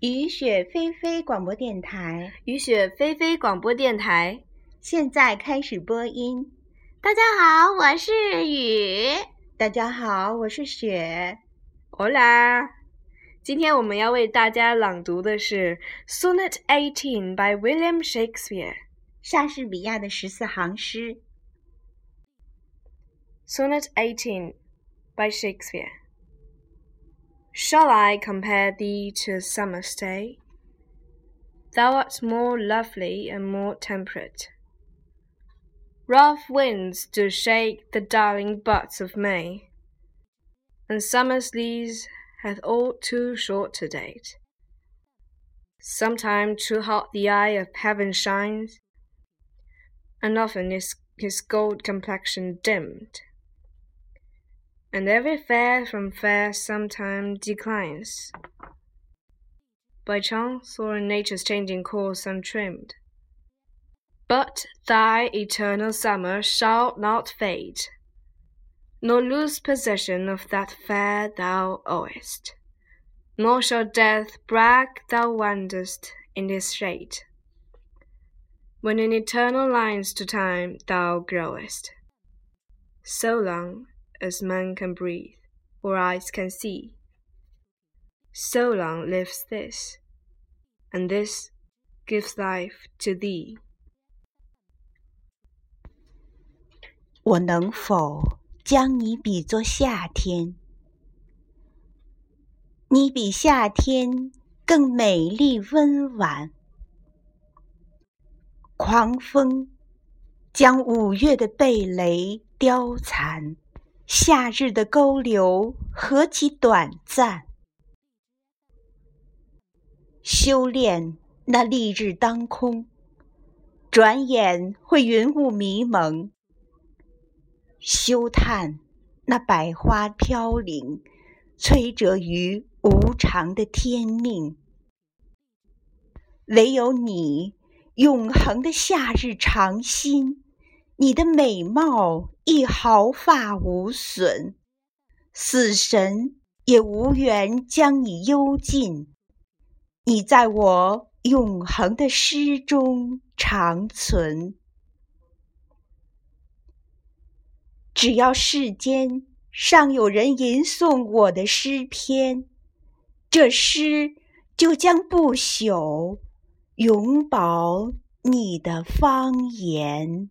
雨雪霏霏广播电台，雨雪霏霏广播电台现在开始播音。大家好，我是雨。大家好，我是雪。Hola，今天我们要为大家朗读的是《Sonnet Eighteen》by William Shakespeare。莎士比亚的十四行诗。Sonnet Eighteen by Shakespeare. Shall I compare thee to a summer's day? Thou art more lovely and more temperate. Rough winds do shake the darling buds of May, and summer's lease hath all too short a date. Sometime too hot the eye of heaven shines, and often is his gold complexion dimmed and every fair from fair sometime declines, by chance or in nature's changing course untrimmed. But thy eternal summer shall not fade, nor lose possession of that fair thou owest, nor shall death brag thou wanderest in his shade, when in eternal lines to time thou growest. So long as man can breathe or eyes can see. So long lives this, and this gives life to thee. 我能否将你比作夏天？你比夏天更美丽温婉。狂风将五月的蓓蕾凋残。 夏日的沟流何其短暂！修炼那丽日当空，转眼会云雾迷蒙；休叹那百花飘零，摧折于无常的天命。唯有你，永恒的夏日长新。你的美貌亦毫发无损，死神也无缘将你幽禁。你在我永恒的诗中长存。只要世间尚有人吟诵我的诗篇，这诗就将不朽，永保你的芳颜。